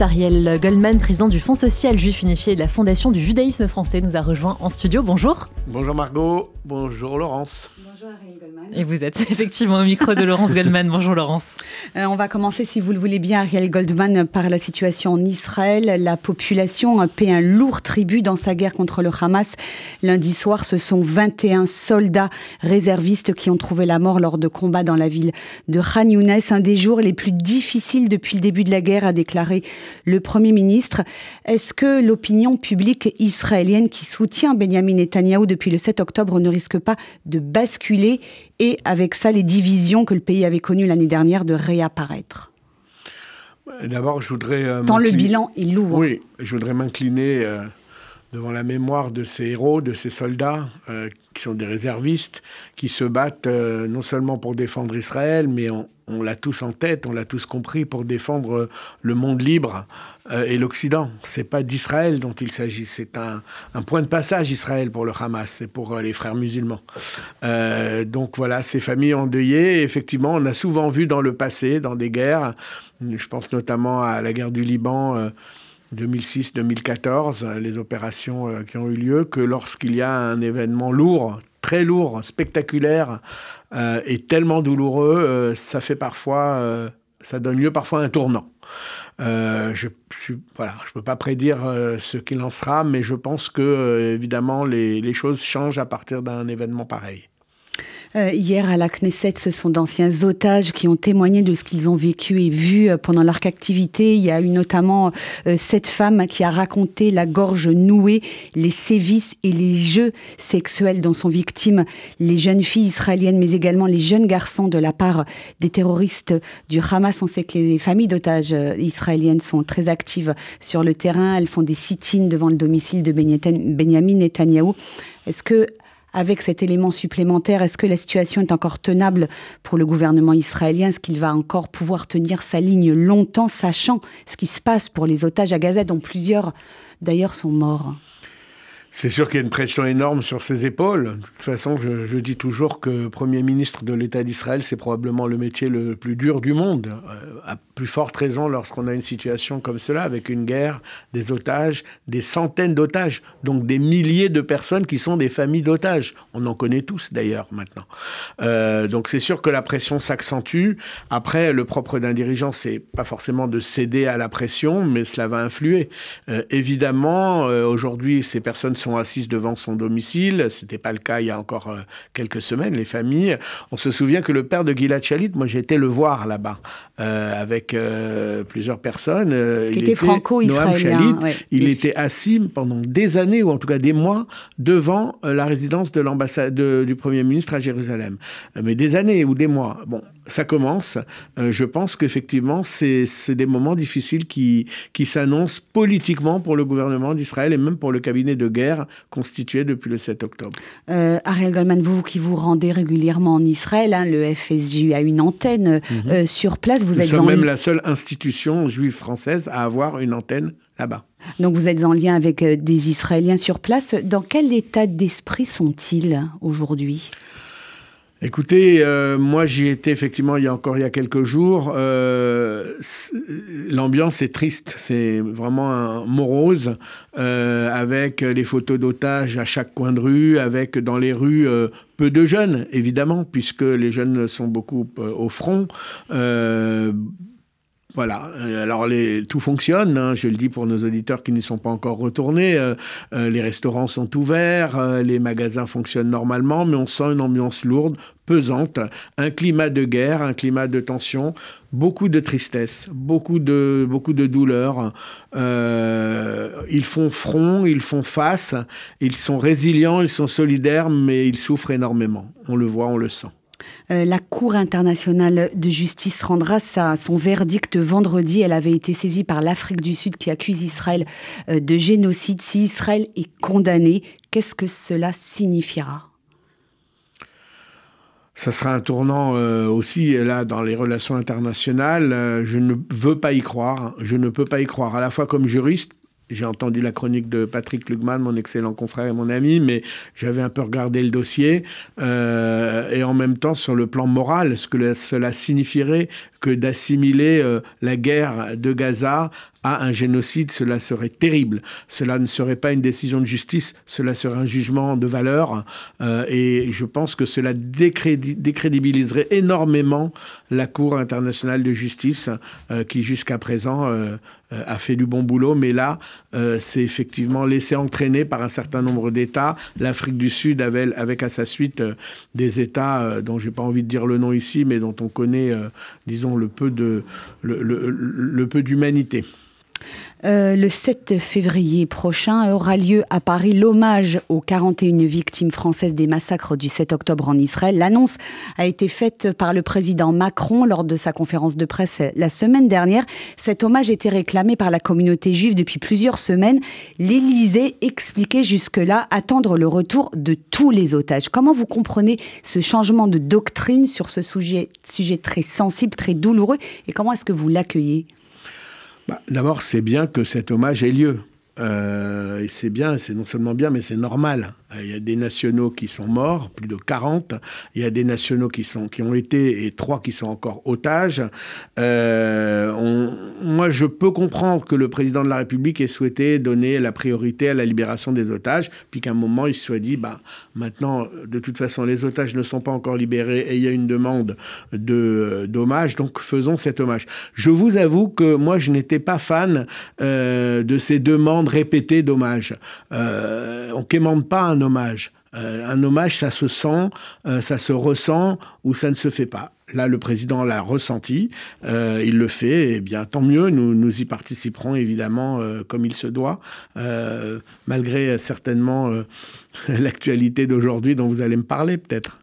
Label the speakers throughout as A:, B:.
A: Ariel Goldman, président du Fonds social juif unifié et de la Fondation du judaïsme français, nous a rejoint en studio. Bonjour.
B: Bonjour Margot, bonjour Laurence.
A: Et vous êtes effectivement au micro de Laurence Goldman. Bonjour Laurence.
C: Euh, on va commencer, si vous le voulez bien, Ariel Goldman, par la situation en Israël. La population paie un lourd tribut dans sa guerre contre le Hamas. Lundi soir, ce sont 21 soldats réservistes qui ont trouvé la mort lors de combats dans la ville de Khan Younes. Un des jours les plus difficiles depuis le début de la guerre, a déclaré le Premier ministre. Est-ce que l'opinion publique israélienne qui soutient Benjamin Netanyahou depuis le 7 octobre ne risque pas de basculer et avec ça les divisions que le pays avait connues l'année dernière de réapparaître?
B: D'abord, je voudrais... Euh,
C: Tant le bilan est lourd.
B: Oui, je voudrais m'incliner euh, devant la mémoire de ces héros, de ces soldats euh, qui sont des réservistes, qui se battent non seulement pour défendre Israël, mais on, on l'a tous en tête, on l'a tous compris, pour défendre le monde libre euh, et l'Occident. C'est pas d'Israël dont il s'agit, c'est un, point de passage Israël pour le Hamas, c'est pour euh, les frères musulmans. Euh, donc voilà, ces familles endeuillées, effectivement, on a souvent vu dans le passé, dans des guerres, je pense notamment à la guerre du Liban. 2006-2014, les opérations qui ont eu lieu, que lorsqu'il y a un événement lourd, très lourd, spectaculaire et tellement douloureux, ça fait parfois, ça donne lieu parfois à un tournant. Euh, je ne voilà, peux pas prédire euh, ce qu'il en sera, mais je pense que euh, évidemment les choses changent à partir d'un événement pareil.
C: Euh, hier à la Knesset, ce sont d'anciens otages qui ont témoigné de ce qu'ils ont vécu et vu euh, pendant leur captivité. Il y a eu notamment euh, cette femme qui a raconté la gorge nouée, les sévices et les jeux sexuels dont sont victimes les jeunes filles israéliennes, mais également les jeunes garçons de la part des terroristes du Hamas. On sait que les familles d'otages israéliennes sont très actives sur le terrain. Elles font des sit-ins devant le domicile de Benjamin Netanyahou. Est-ce que avec cet élément supplémentaire, est-ce que la situation est encore tenable pour le gouvernement israélien? Est-ce qu'il va encore pouvoir tenir sa ligne longtemps, sachant ce qui se passe pour les otages à Gaza, dont plusieurs d'ailleurs sont morts?
B: C'est sûr qu'il y a une pression énorme sur ses épaules. De toute façon, je, dis toujours que Premier ministre de l'État d'Israël, c'est probablement le métier le plus dur du monde. Euh, à plus forte raison lorsqu'on a une situation comme cela, avec une guerre, des otages, des centaines d'otages, donc des milliers de personnes qui sont des familles d'otages. On en connaît tous d'ailleurs maintenant. Euh, donc c'est sûr que la pression s'accentue. Après, le propre d'un dirigeant, c'est pas forcément de céder à la pression, mais cela va influer. Euh, évidemment, aujourd'hui, ces personnes sont assises devant son domicile. Ce n'était pas le cas il y a encore euh, quelques semaines, les familles. On se souvient que le père de Gilad Shalit, moi j'ai été le voir là-bas euh, avec euh, plusieurs personnes.
C: Qui il était franco-israélien.
B: Il était assis pendant des années, ou en tout cas des mois, devant la résidence de l'ambassade du Premier ministre à Jérusalem. mais des années ou des mois. Bon, ça commence. je pense qu'effectivement, c'est des moments difficiles qui, qui s'annoncent politiquement pour le gouvernement d'Israël et même pour le cabinet de guerre constituée depuis le 7 octobre.
C: Euh, Ariel Goldman, vous qui vous rendez régulièrement en Israël, hein, le FSJU a une antenne mhm. euh, sur place.
B: Vous Nous êtes sommes même la seule institution juive française à avoir une antenne là-bas.
C: Donc vous êtes en lien avec euh, des Israéliens sur place. Dans quel état d'esprit sont-ils aujourd'hui?
B: Écoutez, euh, moi j'y étais effectivement il y a encore il y a quelques jours. Euh, l'ambiance est triste, c'est vraiment un morose, euh, avec les photos d'otages à chaque coin de rue, avec dans les rues peu de jeunes, évidemment, puisque les jeunes sont beaucoup au front. Voilà. Euh, alors les, tout fonctionne. Hein. je le dis pour nos auditeurs qui n'y sont pas encore retournés. Euh, euh, les restaurants sont ouverts, les magasins fonctionnent normalement, mais on sent une ambiance lourde, pesante, un climat de guerre, un climat de tension, beaucoup de tristesse, beaucoup de beaucoup de douleur. ils font front, ils font face, ils sont résilients, ils sont solidaires, mais ils souffrent énormément. On le voit, on le sent.
C: Euh, la Cour internationale de justice rendra son verdict vendredi. Elle avait été saisie par l'Afrique du Sud qui accuse Israël euh, de génocide. Si Israël est condamné, qu'est-ce que cela signifiera?
B: Ça sera un tournant euh, aussi là dans les relations internationales. je ne veux pas y croire. Je ne peux pas y croire. À la fois comme juriste, j'ai entendu la chronique de Patrick Lugman, mon excellent confrère et mon ami, mais j'avais un peu regardé le dossier. Euh, et en même temps, sur le plan moral, ce que cela signifierait que d'assimiler euh, la guerre de Gaza à un génocide, cela serait terrible. Cela ne serait pas une décision de justice, cela serait un jugement de valeur. Euh, et je pense que cela décrédibiliserait énormément la Cour internationale de justice, euh, qui jusqu'à présent euh, a fait du bon boulot. Mais là, c'est effectivement laissé entraîner par un certain nombre d'États. L'Afrique du Sud avait, avec à sa suite des États dont j'ai pas envie de dire le nom ici, mais dont on connaît, disons, le peu de le, le peu d'humanité.
C: Euh, le 7 février prochain aura lieu à Paris l'hommage aux 41 victimes françaises des massacres du 7 octobre en Israël. L'annonce a été faite par le président Macron lors de sa conférence de presse la semaine dernière. Cet hommage était réclamé par la communauté juive depuis plusieurs semaines. L'Élysée expliquait jusque-là attendre le retour de tous les otages. Comment vous comprenez ce changement de doctrine sur ce sujet, sujet très sensible, très douloureux et comment est-ce que vous l'accueillez?
B: Bah, d'abord, c'est bien que cet hommage ait lieu. Euh, et c'est bien, c'est non seulement bien, mais c'est normal. Euh, il y a des nationaux qui sont morts, plus de 40. Il y a des nationaux qui, sont, qui ont été et trois qui sont encore otages. Euh, moi, je peux comprendre que le président de la République ait souhaité donner la priorité à la libération des otages, puis qu'à un moment, il se soit dit, bah, maintenant, de toute façon, les otages ne sont pas encore libérés et il y a une demande de, d'hommage, donc faisons cet hommage. Je vous avoue que moi, je n'étais pas fan euh, de ces demandes répétées d'hommage. on ne quémande pas un hommage. Euh, un hommage, ça se sent, euh, ça se ressent ou ça ne se fait pas. Là, le président l'a ressenti, euh, il le fait, et bien tant mieux, nous, nous y participerons évidemment comme il se doit, malgré certainement l'actualité d'aujourd'hui dont vous allez me parler peut-être.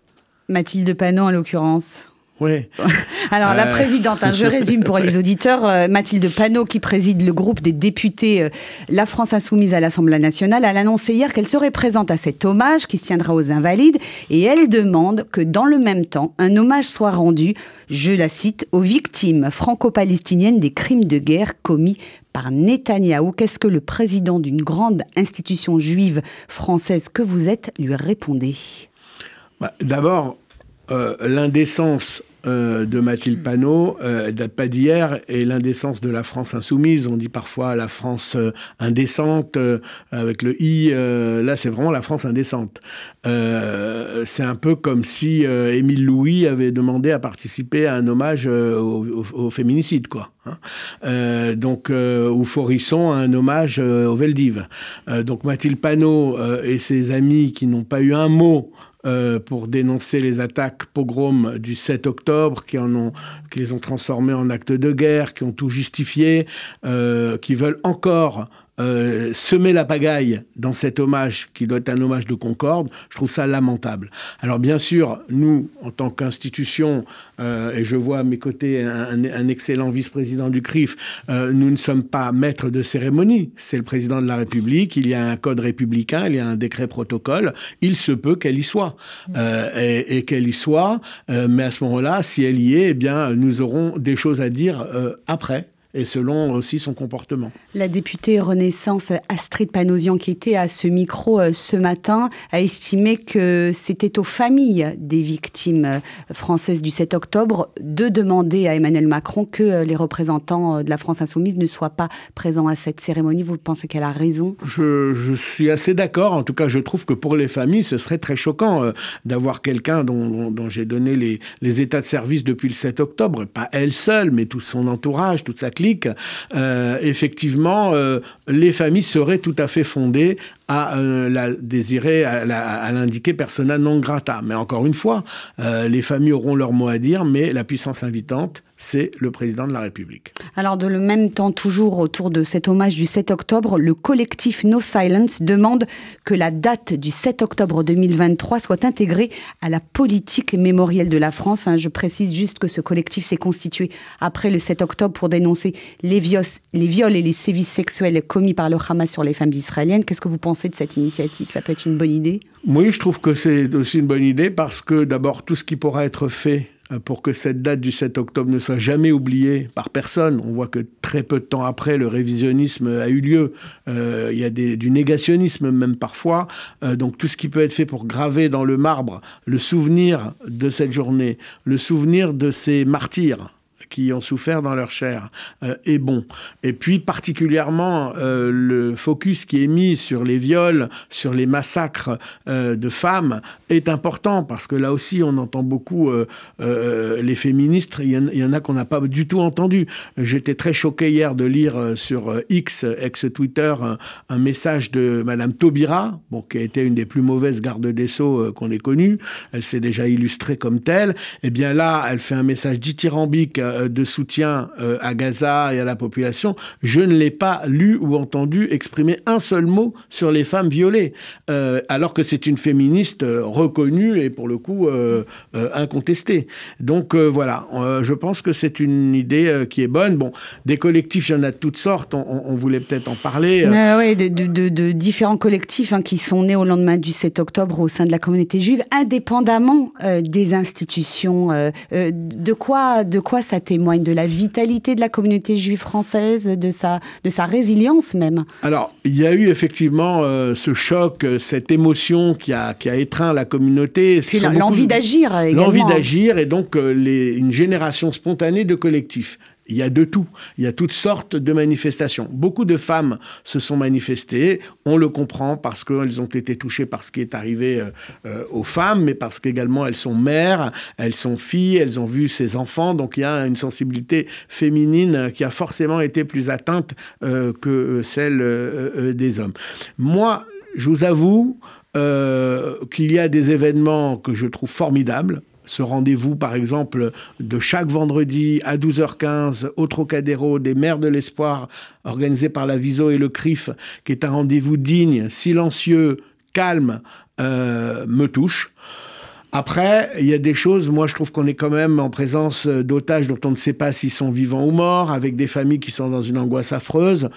C: Mathilde Panot en l'occurrence.
B: Oui.
C: Alors, la euh. présidente, hein, je résume pour les auditeurs, euh, Mathilde Panot, qui préside le groupe des députés euh, La France Insoumise à l'Assemblée nationale, a annoncé hier qu'elle serait présente à cet hommage qui se tiendra aux Invalides et elle demande que, dans le même temps, un hommage soit rendu, je la cite, aux victimes franco-palestiniennes des crimes de guerre commis par Netanyahou. Qu'est-ce que le président d'une grande institution juive française que vous êtes lui répondait?
B: Bah, D'abord, l'indécence euh, de Mathilde Panot euh, date pas d'hier et l'indécence de la France insoumise. On dit parfois la France euh, indécente euh, avec le i. là, c'est vraiment la France indécente. c'est un peu comme si Émile Louis avait demandé à participer à un hommage au, féminicide, quoi. Hein. donc, ou Forisson un hommage au Veldiv. donc Mathilde Panot et ses amis qui n'ont pas eu un mot euh, pour dénoncer les attaques pogroms du 7 octobre, qui, les ont transformés en actes de guerre, qui ont tout justifié, euh, qui veulent encore euh, semer la pagaille dans cet hommage qui doit être un hommage de concorde, je trouve ça lamentable. Alors bien sûr, nous, en tant qu'institution, euh, et je vois à mes côtés un, excellent vice-président du CRIF, euh, nous ne sommes pas maîtres de cérémonie. C'est le président de la République, il y a un code républicain, il y a un décret protocole, il se peut qu'elle y soit. et, et qu'elle y soit, mais à ce moment-là, si elle y est, eh bien, nous aurons des choses à dire après et selon aussi son comportement.
C: La députée Renaissance Astrid Panosian, qui était à ce micro euh, ce matin, a estimé que c'était aux familles des victimes euh, françaises du 7 octobre de demander à Emmanuel Macron que euh, les représentants de la France insoumise ne soient pas présents à cette cérémonie. Vous pensez qu'elle a raison?
B: Je, suis assez d'accord. En tout cas, je trouve que pour les familles, ce serait très choquant d'avoir quelqu'un dont, j'ai donné les, les états de service depuis le 7 octobre, pas elle seule, mais tout son entourage, toute sa clique euh, effectivement, euh, les familles seraient tout à fait fondées à euh, la désirer, à, l'indiquer persona non grata. Mais encore une fois, les familles auront leur mot à dire, mais la puissance invitante, c'est le président de la République.
C: Alors, de le même temps, toujours autour de cet hommage du 7 octobre, le collectif No Silence demande que la date du 7 octobre 2023 soit intégrée à la politique mémorielle de la France. Hein, je précise juste que ce collectif s'est constitué après le 7 octobre pour dénoncer les, les viols et les sévices sexuels commis par le Hamas sur les femmes israéliennes. Qu'est-ce que vous pensez de cette initiative? Ça peut être une bonne idée?
B: Oui, je trouve que c'est aussi une bonne idée parce que d'abord, tout ce qui pourra être fait pour que cette date du 7 octobre ne soit jamais oubliée par personne. On voit que très peu de temps après, le révisionnisme a eu lieu. Euh, il y a du négationnisme même parfois. Euh, donc tout ce qui peut être fait pour graver dans le marbre le souvenir de cette journée, le souvenir de ces martyrs qui ont souffert dans leur chair est bon. Et puis particulièrement le focus qui est mis sur les viols, sur les massacres de femmes est important parce que là aussi on entend beaucoup les féministes, il y, en, a qu'on n'a pas du tout entendu. J'étais très choqué hier de lire sur X, ex-Twitter, un, message de Madame Taubira, qui a été une des plus mauvaises gardes des Sceaux qu'on ait connues. Elle s'est déjà illustrée comme telle. Et eh bien là, elle fait un message dithyrambique de soutien à Gaza et à la population. Je ne l'ai pas lu ou entendu exprimer un seul mot sur les femmes violées, alors que c'est une féministe reconnue et pour le coup incontestée. Donc voilà, je pense que c'est une idée qui est bonne. Bon, des collectifs, il y en a de toutes sortes. On, voulait peut-être en parler.
C: oui, de, différents collectifs hein, qui sont nés au lendemain du 7 octobre au sein de la communauté juive, indépendamment des institutions. de quoi, de quoi ça témoigne De la vitalité de la communauté juive française, de sa, de sa résilience même
B: Alors, il y a eu effectivement ce choc, cette émotion qui a, qui a étreint la communauté.
C: Puis l'envie d'agir également.
B: L'envie d'agir et donc les, une génération spontanée de collectifs. Il y a de tout. Il y a toutes sortes de manifestations. Beaucoup de femmes se sont manifestées. On le comprend parce qu'elles ont été touchées par ce qui est arrivé euh, euh, aux femmes, mais parce qu'également elles sont mères, elles sont filles, elles ont vu ces enfants. Donc il y a une sensibilité féminine qui a forcément été plus atteinte euh, que celle des hommes. Moi, je vous avoue qu'il y a des événements que je trouve formidables ce rendez-vous, par exemple, de chaque vendredi à 12h15 au Trocadéro des Mères de l'Espoir, organisé par la Viso et le CRIF, qui est un rendez-vous digne, silencieux, calme, euh, me touche. Après, il y a des choses, moi je trouve qu'on est quand même en présence d'otages dont on ne sait pas s'ils sont vivants ou morts, avec des familles qui sont dans une angoisse affreuse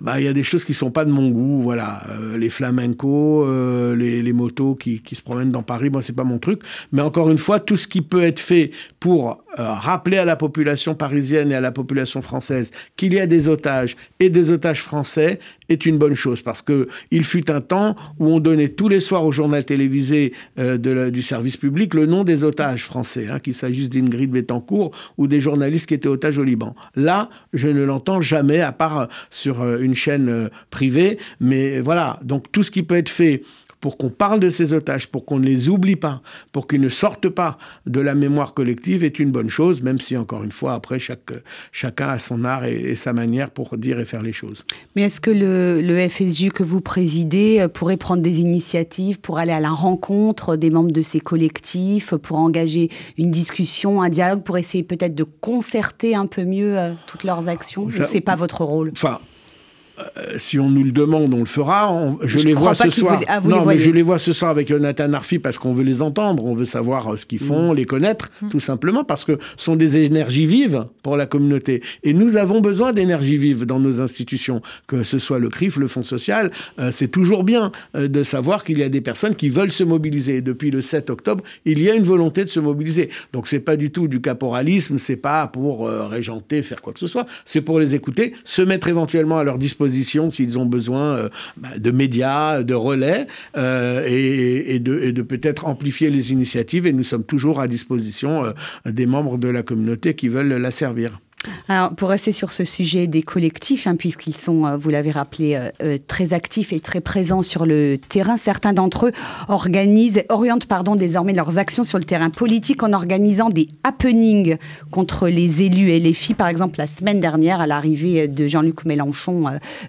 B: bah, y a des choses qui sont pas de mon goût. Voilà, euh, les flamencos, euh, les, motos qui, se promènent dans Paris, moi c'est pas mon truc. Mais encore une fois, tout ce qui peut être fait pour euh, rappeler à la population parisienne et à la population française qu'il y a des otages et des otages français est une bonne chose parce que il fut un temps où on donnait tous les soirs au journal télévisé du service public le nom des otages français, hein, qu'il s'agisse d'Ingrid Betancourt ou des journalistes qui étaient otages au Liban. Là, je ne l'entends jamais à part sur une chaîne euh, privée. Mais voilà, donc tout ce qui peut être fait pour qu'on parle de ces otages, pour qu'on ne les oublie pas, pour qu'ils ne sortent pas de la mémoire collective est une bonne chose, même si, encore une fois, après, chaque, chacun a son art et, sa manière pour dire et faire les choses.
C: Mais est-ce que le, le, FSJ que vous présidez euh, pourrait prendre des initiatives pour aller à la rencontre des membres de ces collectifs, pour engager une discussion, un dialogue, pour essayer peut-être de concerter un peu mieux euh, toutes leurs actions? Ce n'est pas votre rôle.
B: Enfin, euh, si on nous le demande, on le fera. je, les vois ce soir. Ah, non, mais je les vois ce soir avec Jonathan Arfi parce qu'on veut les entendre, on veut savoir euh, ce qu'ils font, mm. les connaître, mm. tout simplement, parce que ce sont des énergies vives pour la communauté. Et nous avons besoin d'énergie vive dans nos institutions, que ce soit le CRIF, le Fonds social. Euh, c'est toujours bien de savoir qu'il y a des personnes qui veulent se mobiliser. depuis le 7 octobre, il y a une volonté de se mobiliser. Donc c'est pas du tout du caporalisme, c'est pas pour régenter, faire quoi que ce soit. C'est pour les écouter, se mettre éventuellement à leur disposition s'ils ont besoin euh, bah, de médias, de relais euh, et, de, peut-être amplifier les initiatives. Et nous sommes toujours à disposition euh, des membres de la communauté qui veulent la servir.
C: Alors, pour rester sur ce sujet des collectifs, hein, puisqu'ils sont, euh, vous l'avez rappelé, euh, euh, très actifs et très présents sur le terrain, certains d'entre eux organisent, orientent pardon, désormais leurs actions sur le terrain politique en organisant des happenings contre les élus et les filles. Par exemple, la semaine dernière, à l'arrivée de Jean-Luc Mélenchon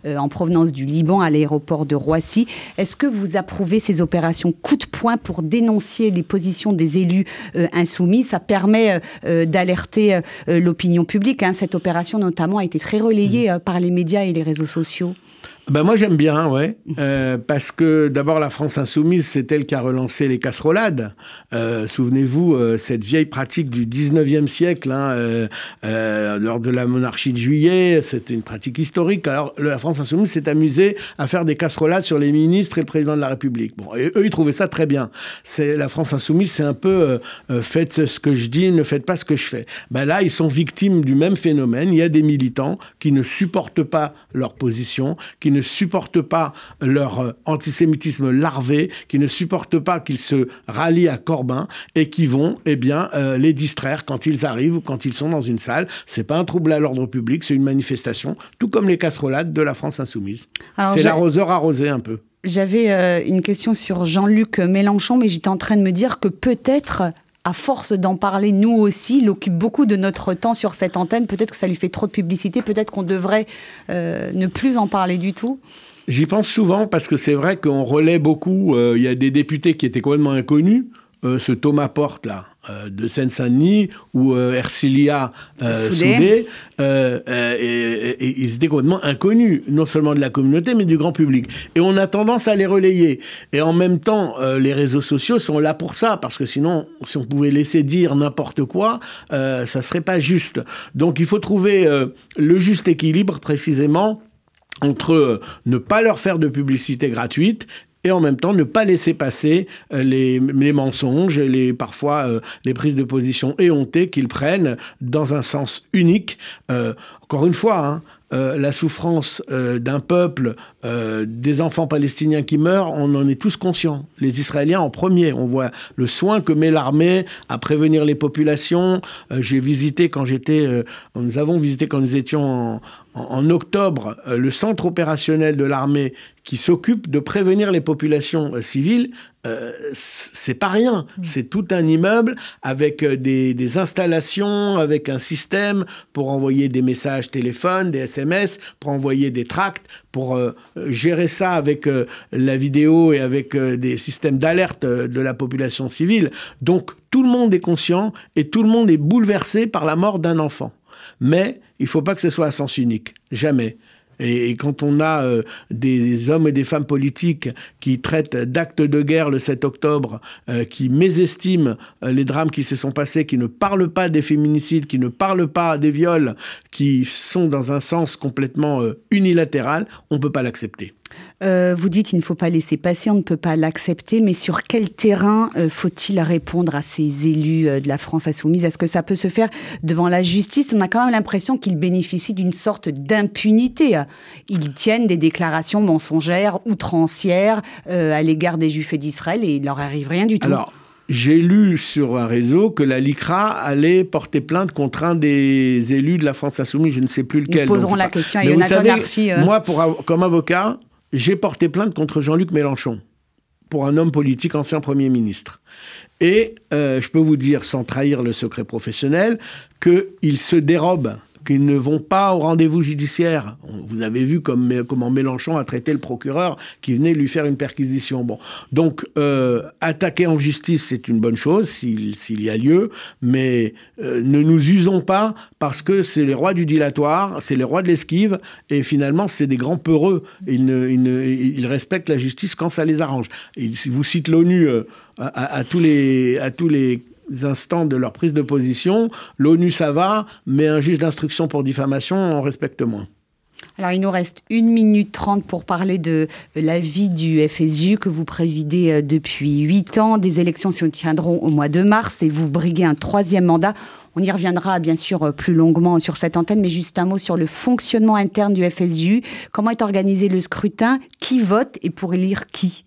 C: en provenance du Liban à l'aéroport de Roissy. Est-ce que vous approuvez ces opérations coup de poing pour dénoncer les positions des élus insoumis? Ça permet d'alerter l'opinion publique Hein, cette opération notamment a été très relayée mm. euh, par les médias et les réseaux sociaux.
B: Ben moi j'aime bien, ouais, euh, parce que d'abord la France insoumise, c'est elle qui a relancé les casserolades. Euh, souvenez-vous euh, cette vieille pratique du 19e siècle, hein, lors de la monarchie de Juillet, c'était une pratique historique. Alors la France insoumise s'est amusée à faire des casserolades sur les ministres et le président de la République. Bon, et eux ils trouvaient ça très bien. La France insoumise, c'est un peu faites ce que je dis, ne faites pas ce que je fais. Ben là ils sont victimes du même phénomène. Il y a des militants qui ne supportent pas leur position qui ne supportent pas leur euh, antisémitisme larvé, qui ne supportent pas qu'ils se rallient à Corbin et qui vont eh bien, euh, les distraire quand ils arrivent ou quand ils sont dans une salle. C'est pas un trouble à l'ordre public, c'est une manifestation, tout comme les casserolades de la France insoumise. C'est l'arroseur arrosé un peu.
C: J'avais euh, une question sur Jean-Luc Mélenchon, mais j'étais en train de me dire que peut-être à force d'en parler, nous aussi, il occupe beaucoup de notre temps sur cette antenne. Peut-être que ça lui fait trop de publicité, peut-être qu'on devrait euh, ne plus en parler du tout.
B: J'y pense souvent parce que c'est vrai qu'on relaie beaucoup. Euh, il y a des députés qui étaient complètement inconnus. Ce Thomas Porte, là, euh, de Seine-Saint-Denis ou euh, Ercilia euh, Soudé, ils étaient complètement inconnus, non seulement de la communauté, mais du grand public. Et on a tendance à les relayer. Et en même temps, les réseaux sociaux sont là pour ça, parce que sinon, si on pouvait laisser dire n'importe quoi, ça serait pas juste. Donc il faut trouver le juste équilibre précisément entre ne pas leur faire de publicité gratuite et en même temps ne pas laisser passer euh, les, mensonges les, parfois euh, les prises de position éhontées qu'ils prennent dans un sens unique. Euh, encore une fois, hein, la souffrance d'un peuple, des enfants palestiniens qui meurent, on en est tous conscients. Les Israéliens en premier. On voit le soin que met l'armée à prévenir les populations. J'ai visité quand j'étais, nous avons visité quand nous étions en, en, octobre, euh, le centre opérationnel de l'armée qui s'occupe de prévenir les populations euh, civiles, euh, c'est pas rien. Mm. C'est tout un immeuble avec des, installations, avec un système pour envoyer des messages téléphones, des SMS, pour envoyer des tracts, pour gérer ça avec la vidéo et avec des systèmes d'alerte de la population civile. Donc tout le monde est conscient et tout le monde est bouleversé par la mort d'un enfant. Mais il ne faut pas que ce soit à sens unique. Jamais. Et, quand on a euh, des, hommes et des femmes politiques qui traitent d'actes de guerre le 7 octobre, euh, qui mésestiment euh, les drames qui se sont passés, qui ne parlent pas des féminicides, qui ne parlent pas des viols, qui sont dans un sens complètement unilatéral, on ne peut pas l'accepter.
C: Euh, vous dites il ne faut pas laisser passer, on ne peut pas l'accepter, mais sur quel terrain euh, faut-il répondre à ces élus euh, de la France insoumise? Est-ce que ça peut se faire devant la justice? On a quand même l'impression qu'ils bénéficient d'une sorte d'impunité. Ils tiennent des déclarations mensongères, outrancières à l'égard des Juifs et d'Israël et il leur arrive rien du tout.
B: Alors, j'ai lu sur un réseau que la LICRA allait porter plainte contre un des élus de la France Insoumise, je ne sais plus lequel.
C: Nous poserons la question à Jonathan Arfi.
B: Moi, pour, comme avocat, j'ai porté plainte contre Jean-Luc Mélenchon pour un homme politique, ancien Premier ministre. Et euh, je peux vous dire, sans trahir le secret professionnel, qu'il se dérobe qu'ils ne vont pas au rendez-vous judiciaire. Vous avez vu comme, comment Mélenchon a traité le procureur qui venait lui faire une perquisition. Bon. Donc, euh, attaquer en justice, c'est une bonne chose s'il y a lieu, mais euh, ne nous usons pas parce que c'est les rois du dilatoire, c'est les rois de l'esquive, et finalement, c'est des grands peureux. Ils, ils, respectent la justice quand ça les arrange. Si vous cite l'ONU euh, à, tous les, à tous les instants de leur prise de position. L'ONU, ça va, mais un juge d'instruction pour diffamation, on respecte moins.
C: Alors, il nous reste une minute trente pour parler de la vie du FSU que vous présidez euh, depuis huit ans. Des élections se tiendront au mois de mars et vous briguez un troisième mandat. On y reviendra bien sûr euh, plus longuement sur cette antenne, mais juste un mot sur le fonctionnement interne du FSU. Comment est organisé le scrutin? Qui vote et pour élire qui?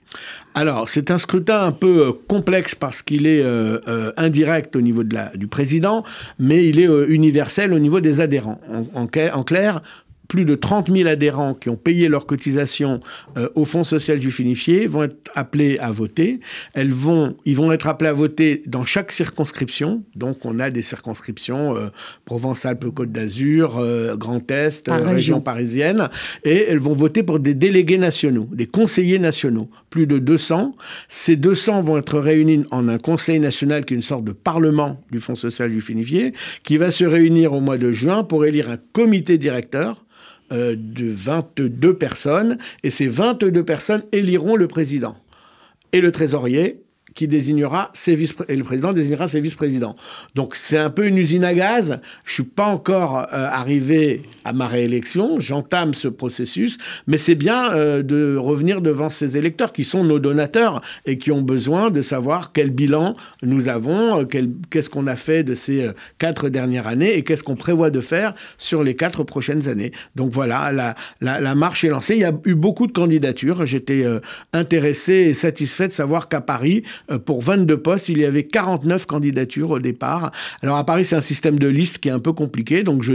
B: Alors, c'est un scrutin un peu euh, complexe parce qu'il est euh, indirect au niveau de la, du président, mais il est universel au niveau des adhérents. en clair, plus de 30 000 adhérents qui ont payé leur cotisation euh, au Fonds social juif unifié vont être appelés à voter. Elles vont, ils vont être appelés à voter dans chaque circonscription. Donc, on a des circonscriptions euh, Provence-Alpes-Côte d'Azur, euh, Grand Est, région parisienne. Et elles vont voter pour des délégués nationaux, des conseillers nationaux. Plus de 200. Ces 200 vont être réunis en un conseil national qui est une sorte de parlement du Fonds social juif unifié, qui va se réunir au mois de juin pour élire un comité directeur euh, de 22 personnes, et ces 22 personnes éliront le président. Et le trésorier qui désignera ses vice et le président désignera ses vice-présidents. Donc c'est un peu une usine à gaz. Je suis pas encore euh, arrivé à ma réélection. J'entame ce processus, mais c'est bien euh, de revenir devant ces électeurs qui sont nos donateurs et qui ont besoin de savoir quel bilan nous avons, euh, qu'est-ce qu'on a fait de ces quatre dernières années et qu'est-ce qu'on prévoit de faire sur les quatre prochaines années. Donc voilà, la, la, marche est lancée. Il y a eu beaucoup de candidatures. J'étais intéressé et satisfait de savoir qu'à Paris, pour 22 postes, il y avait 49 candidatures au départ. Alors à Paris, c'est un système de liste qui est un peu compliqué, donc je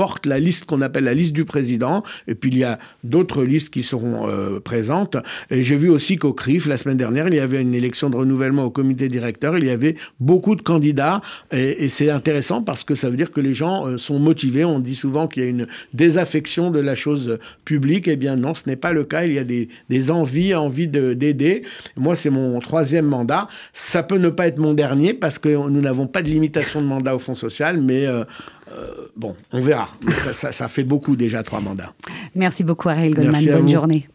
B: porte la liste qu'on appelle la liste du président, et puis il y a d'autres listes qui seront euh, présentes. Et j'ai vu aussi qu'au CRIF, la semaine dernière, il y avait une élection de renouvellement au comité directeur, il y avait beaucoup de candidats, et, c'est intéressant parce que ça veut dire que les gens euh, sont motivés. On dit souvent qu'il y a une désaffection de la chose publique, eh bien non, ce n'est pas le cas, il y a des, des envies, envie d'aider. Moi, c'est mon troisième mandat. Ça peut ne pas être mon dernier parce que nous n'avons pas de limitation de mandat au Fonds social, mais... Euh, euh, bon, on verra. ça, ça, fait beaucoup déjà, trois mandats.
C: Merci beaucoup, Ariel Goldman. Bonne journée.